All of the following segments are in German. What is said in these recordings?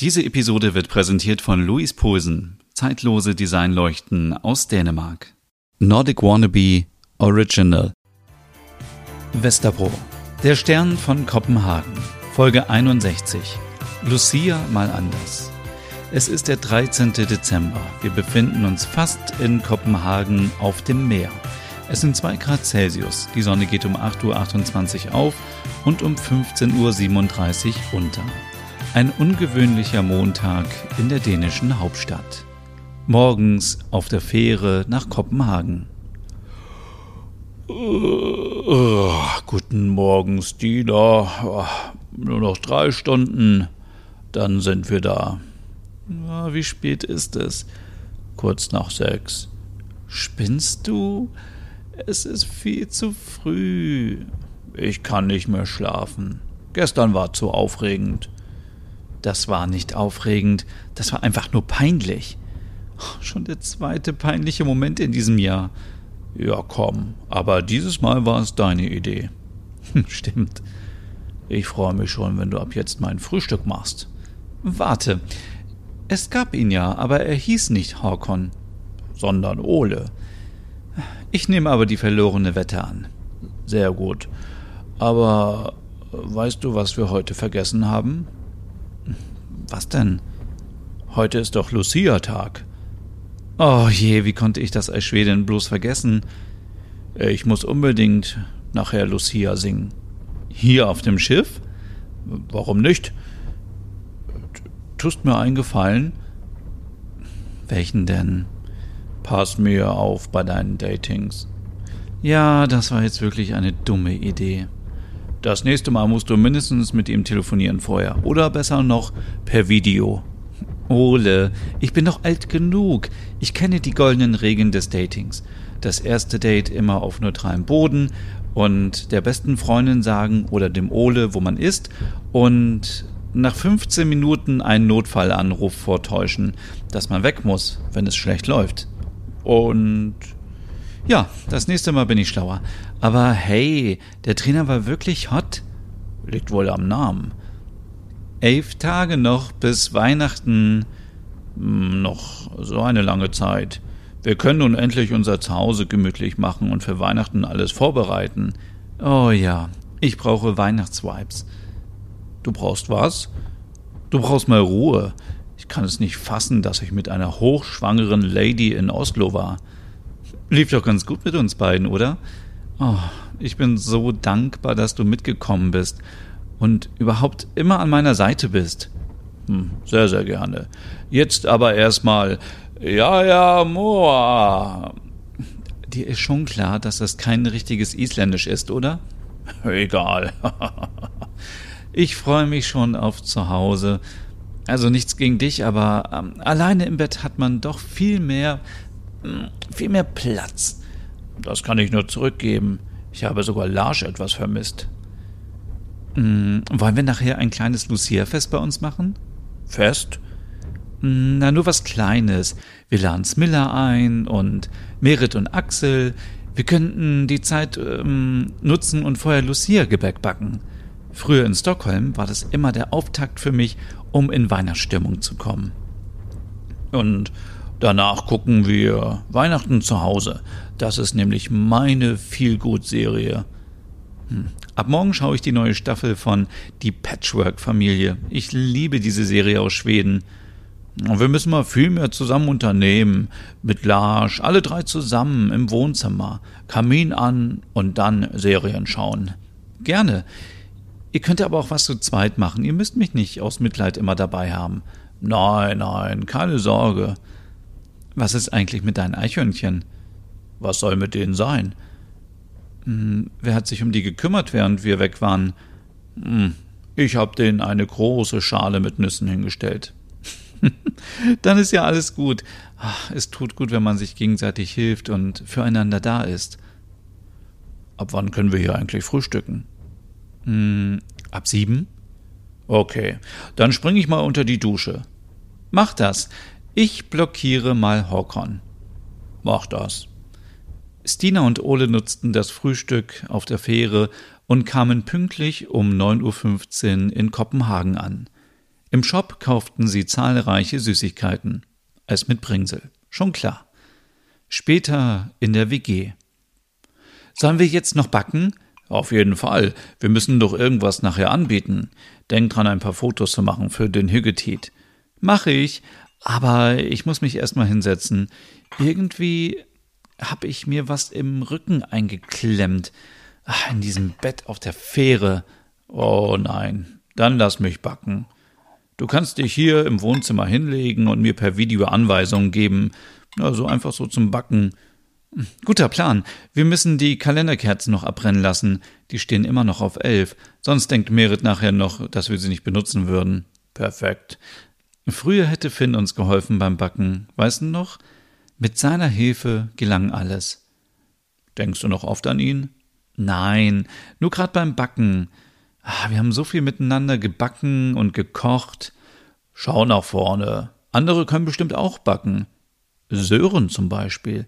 Diese Episode wird präsentiert von Louis Posen, zeitlose Designleuchten aus Dänemark. Nordic Wannabe Original. Westerbro. Der Stern von Kopenhagen. Folge 61. Lucia mal anders. Es ist der 13. Dezember. Wir befinden uns fast in Kopenhagen auf dem Meer. Es sind 2 Grad Celsius. Die Sonne geht um 8.28 Uhr auf und um 15.37 Uhr unter. Ein ungewöhnlicher Montag in der dänischen Hauptstadt. Morgens auf der Fähre nach Kopenhagen. Uh, guten Morgen, Stina. Oh, nur noch drei Stunden, dann sind wir da. Oh, wie spät ist es? Kurz nach sechs. Spinnst du? Es ist viel zu früh. Ich kann nicht mehr schlafen. Gestern war zu aufregend. Das war nicht aufregend, das war einfach nur peinlich. Oh, schon der zweite peinliche Moment in diesem Jahr. Ja, komm, aber dieses Mal war es deine Idee. Stimmt. Ich freue mich schon, wenn du ab jetzt mein Frühstück machst. Warte. Es gab ihn ja, aber er hieß nicht Horkon. Sondern Ole. Ich nehme aber die verlorene Wette an. Sehr gut. Aber weißt du, was wir heute vergessen haben? Was denn? Heute ist doch Lucia-Tag. Oh je, wie konnte ich das als Schwedin bloß vergessen? Ich muss unbedingt nachher Lucia singen. Hier auf dem Schiff? Warum nicht? Tust mir einen Gefallen? Welchen denn? Pass mir auf bei deinen Datings. Ja, das war jetzt wirklich eine dumme Idee. Das nächste Mal musst du mindestens mit ihm telefonieren vorher. Oder besser noch per Video. Ole, ich bin doch alt genug. Ich kenne die goldenen Regeln des Datings. Das erste Date immer auf neutralem Boden und der besten Freundin sagen oder dem Ole, wo man ist und nach 15 Minuten einen Notfallanruf vortäuschen, dass man weg muss, wenn es schlecht läuft. Und ja, das nächste Mal bin ich schlauer. Aber hey, der Trainer war wirklich hot. Liegt wohl am Namen. Elf Tage noch bis Weihnachten. Hm, noch so eine lange Zeit. Wir können nun endlich unser Zuhause gemütlich machen und für Weihnachten alles vorbereiten. Oh ja, ich brauche Weihnachtsvibes. Du brauchst was? Du brauchst mal Ruhe. Ich kann es nicht fassen, dass ich mit einer hochschwangeren Lady in Oslo war. Lief doch ganz gut mit uns beiden, oder? Oh, ich bin so dankbar, dass du mitgekommen bist und überhaupt immer an meiner Seite bist. Hm, sehr, sehr gerne. Jetzt aber erstmal Ja, ja, Moa. Dir ist schon klar, dass das kein richtiges Isländisch ist, oder? Egal. ich freue mich schon auf zu Hause. Also nichts gegen dich, aber ähm, alleine im Bett hat man doch viel mehr viel mehr Platz. Das kann ich nur zurückgeben. Ich habe sogar Lars etwas vermisst. Hm, wollen wir nachher ein kleines Lucia-Fest bei uns machen? Fest? Hm, na, nur was Kleines. Wir laden Smilla ein und Merit und Axel. Wir könnten die Zeit ähm, nutzen und vorher Lucia-Gebäck backen. Früher in Stockholm war das immer der Auftakt für mich, um in Weihnachtsstimmung zu kommen. Und Danach gucken wir Weihnachten zu Hause. Das ist nämlich meine Feelgood-Serie. Hm. Ab morgen schaue ich die neue Staffel von Die Patchwork-Familie. Ich liebe diese Serie aus Schweden. Wir müssen mal viel mehr zusammen unternehmen. Mit Lars, alle drei zusammen im Wohnzimmer. Kamin an und dann Serien schauen. Gerne. Ihr könnt aber auch was zu zweit machen. Ihr müsst mich nicht aus Mitleid immer dabei haben. Nein, nein, keine Sorge. Was ist eigentlich mit deinen Eichhörnchen? Was soll mit denen sein? Hm, wer hat sich um die gekümmert, während wir weg waren? Hm, ich hab denen eine große Schale mit Nüssen hingestellt. Dann ist ja alles gut. Ach, es tut gut, wenn man sich gegenseitig hilft und füreinander da ist. Ab wann können wir hier eigentlich frühstücken? Hm, ab sieben? Okay, dann spring ich mal unter die Dusche. Mach das. Ich blockiere mal Håkon. Mach das. Stina und Ole nutzten das Frühstück auf der Fähre und kamen pünktlich um 9.15 Uhr in Kopenhagen an. Im Shop kauften sie zahlreiche Süßigkeiten. Als Mitbringsel, schon klar. Später in der WG. Sollen wir jetzt noch backen? Auf jeden Fall. Wir müssen doch irgendwas nachher anbieten. Denk dran, ein paar Fotos zu machen für den Hüggetit. Mache ich, aber ich muss mich erstmal hinsetzen. Irgendwie habe ich mir was im Rücken eingeklemmt. Ach, in diesem Bett auf der Fähre. Oh nein, dann lass mich backen. Du kannst dich hier im Wohnzimmer hinlegen und mir per Video Anweisungen geben. Also einfach so zum Backen. Guter Plan. Wir müssen die Kalenderkerzen noch abbrennen lassen. Die stehen immer noch auf elf. Sonst denkt Merit nachher noch, dass wir sie nicht benutzen würden. Perfekt. Früher hätte Finn uns geholfen beim Backen. Weißt du noch? Mit seiner Hilfe gelang alles. Denkst du noch oft an ihn? Nein, nur gerade beim Backen. Ah, wir haben so viel miteinander gebacken und gekocht. Schau nach vorne. Andere können bestimmt auch backen. Sören zum Beispiel.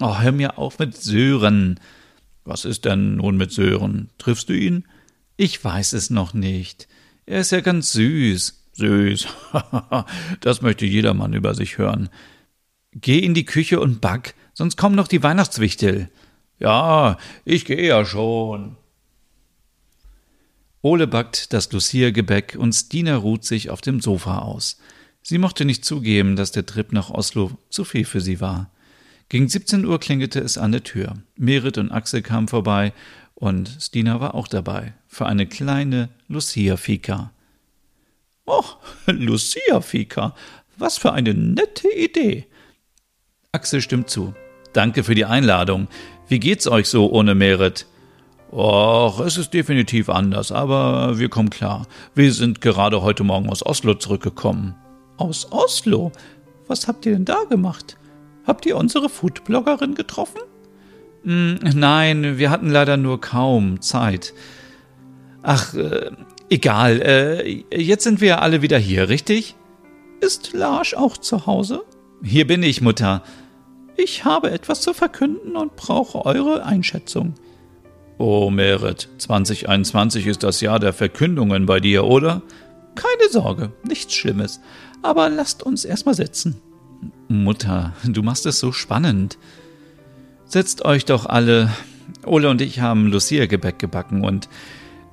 Oh, hör mir auf mit Sören. Was ist denn nun mit Sören? Triffst du ihn? Ich weiß es noch nicht. Er ist ja ganz süß. Süß. das möchte jedermann über sich hören. Geh in die Küche und back, sonst kommen noch die Weihnachtswichtel. Ja, ich gehe ja schon. Ole backt das Lucia-Gebäck und Stina ruht sich auf dem Sofa aus. Sie mochte nicht zugeben, dass der Trip nach Oslo zu viel für sie war. Gegen 17 Uhr klingelte es an der Tür. Merit und Axel kamen vorbei und Stina war auch dabei für eine kleine Lucia-Fika. Oh, Lucia-Fika, was für eine nette Idee. Axel stimmt zu. Danke für die Einladung. Wie geht's euch so ohne Merit? Och, es ist definitiv anders, aber wir kommen klar. Wir sind gerade heute Morgen aus Oslo zurückgekommen. Aus Oslo? Was habt ihr denn da gemacht? Habt ihr unsere Foodbloggerin getroffen? Hm, nein, wir hatten leider nur kaum Zeit. Ach, äh, egal. Äh, jetzt sind wir alle wieder hier, richtig? Ist Lars auch zu Hause? Hier bin ich, Mutter. Ich habe etwas zu verkünden und brauche eure Einschätzung. Oh, Merit, 2021 ist das Jahr der Verkündungen bei dir, oder? Keine Sorge, nichts Schlimmes. Aber lasst uns erstmal sitzen. Mutter, du machst es so spannend. Setzt euch doch alle. Ole und ich haben Lucia-Gebäck gebacken und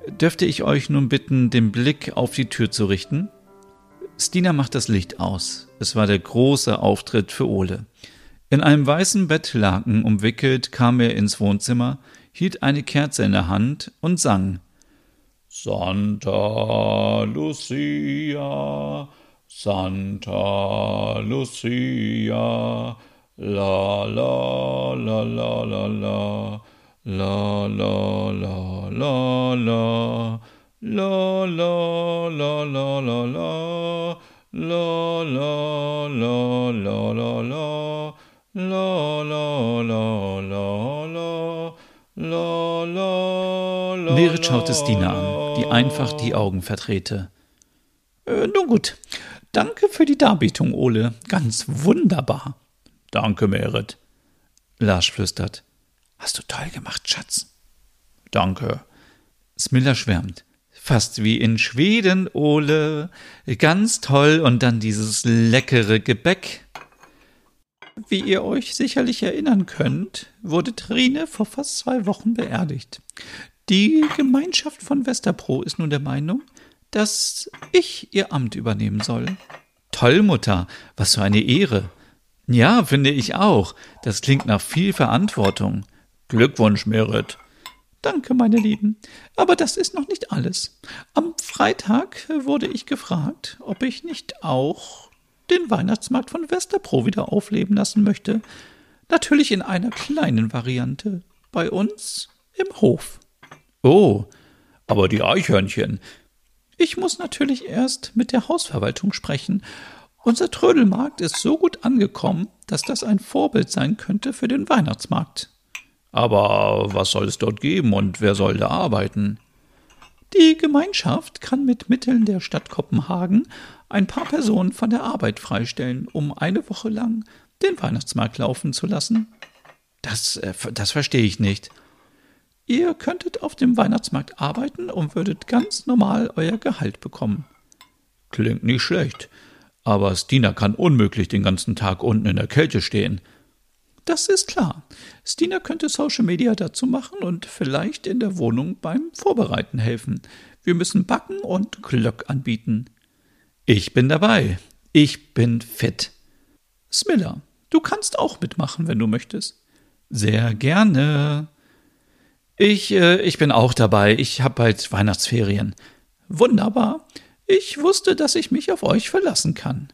dürfte ich euch nun bitten, den Blick auf die Tür zu richten? Stina macht das Licht aus. Es war der große Auftritt für Ole. In einem weißen Bettlaken umwickelt kam er ins Wohnzimmer, hielt eine Kerze in der Hand und sang Santa Lucia, Santa Lucia, la la la la la la, la la la la la, la la la la la la, la la la la la la, la la la la la, la la la. Merit schaute Stina an, die einfach die Augen verdrehte. Äh, nun gut, Danke für die Darbietung, Ole. Ganz wunderbar. Danke, Merit. Lars flüstert. Hast du toll gemacht, Schatz. Danke. Smilla schwärmt. Fast wie in Schweden, Ole. Ganz toll und dann dieses leckere Gebäck. Wie ihr euch sicherlich erinnern könnt, wurde Trine vor fast zwei Wochen beerdigt. Die Gemeinschaft von Westerpro ist nun der Meinung, dass ich ihr Amt übernehmen soll. Toll, Mutter, was für eine Ehre. Ja, finde ich auch. Das klingt nach viel Verantwortung. Glückwunsch, Merit. Danke, meine Lieben. Aber das ist noch nicht alles. Am Freitag wurde ich gefragt, ob ich nicht auch den Weihnachtsmarkt von Westerpro wieder aufleben lassen möchte. Natürlich in einer kleinen Variante. Bei uns im Hof. Oh, aber die Eichhörnchen, ich muss natürlich erst mit der Hausverwaltung sprechen. Unser Trödelmarkt ist so gut angekommen, dass das ein Vorbild sein könnte für den Weihnachtsmarkt. Aber was soll es dort geben und wer soll da arbeiten? Die Gemeinschaft kann mit Mitteln der Stadt Kopenhagen ein paar Personen von der Arbeit freistellen, um eine Woche lang den Weihnachtsmarkt laufen zu lassen. Das, äh, das verstehe ich nicht. Ihr könntet auf dem Weihnachtsmarkt arbeiten und würdet ganz normal euer Gehalt bekommen. Klingt nicht schlecht. Aber Stina kann unmöglich den ganzen Tag unten in der Kälte stehen. Das ist klar. Stina könnte Social Media dazu machen und vielleicht in der Wohnung beim Vorbereiten helfen. Wir müssen backen und Glöck anbieten. Ich bin dabei. Ich bin fit. Smiller, du kannst auch mitmachen, wenn du möchtest. Sehr gerne. Ich, äh, ich bin auch dabei. Ich habe bald Weihnachtsferien. Wunderbar. Ich wusste, dass ich mich auf euch verlassen kann.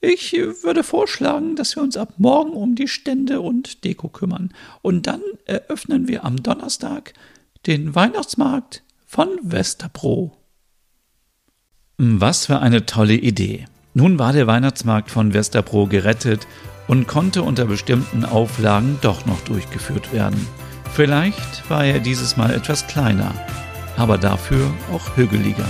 Ich würde vorschlagen, dass wir uns ab morgen um die Stände und Deko kümmern. Und dann eröffnen wir am Donnerstag den Weihnachtsmarkt von Westerbro. Was für eine tolle Idee. Nun war der Weihnachtsmarkt von Westerbro gerettet und konnte unter bestimmten Auflagen doch noch durchgeführt werden. Vielleicht war er dieses Mal etwas kleiner, aber dafür auch hügeliger.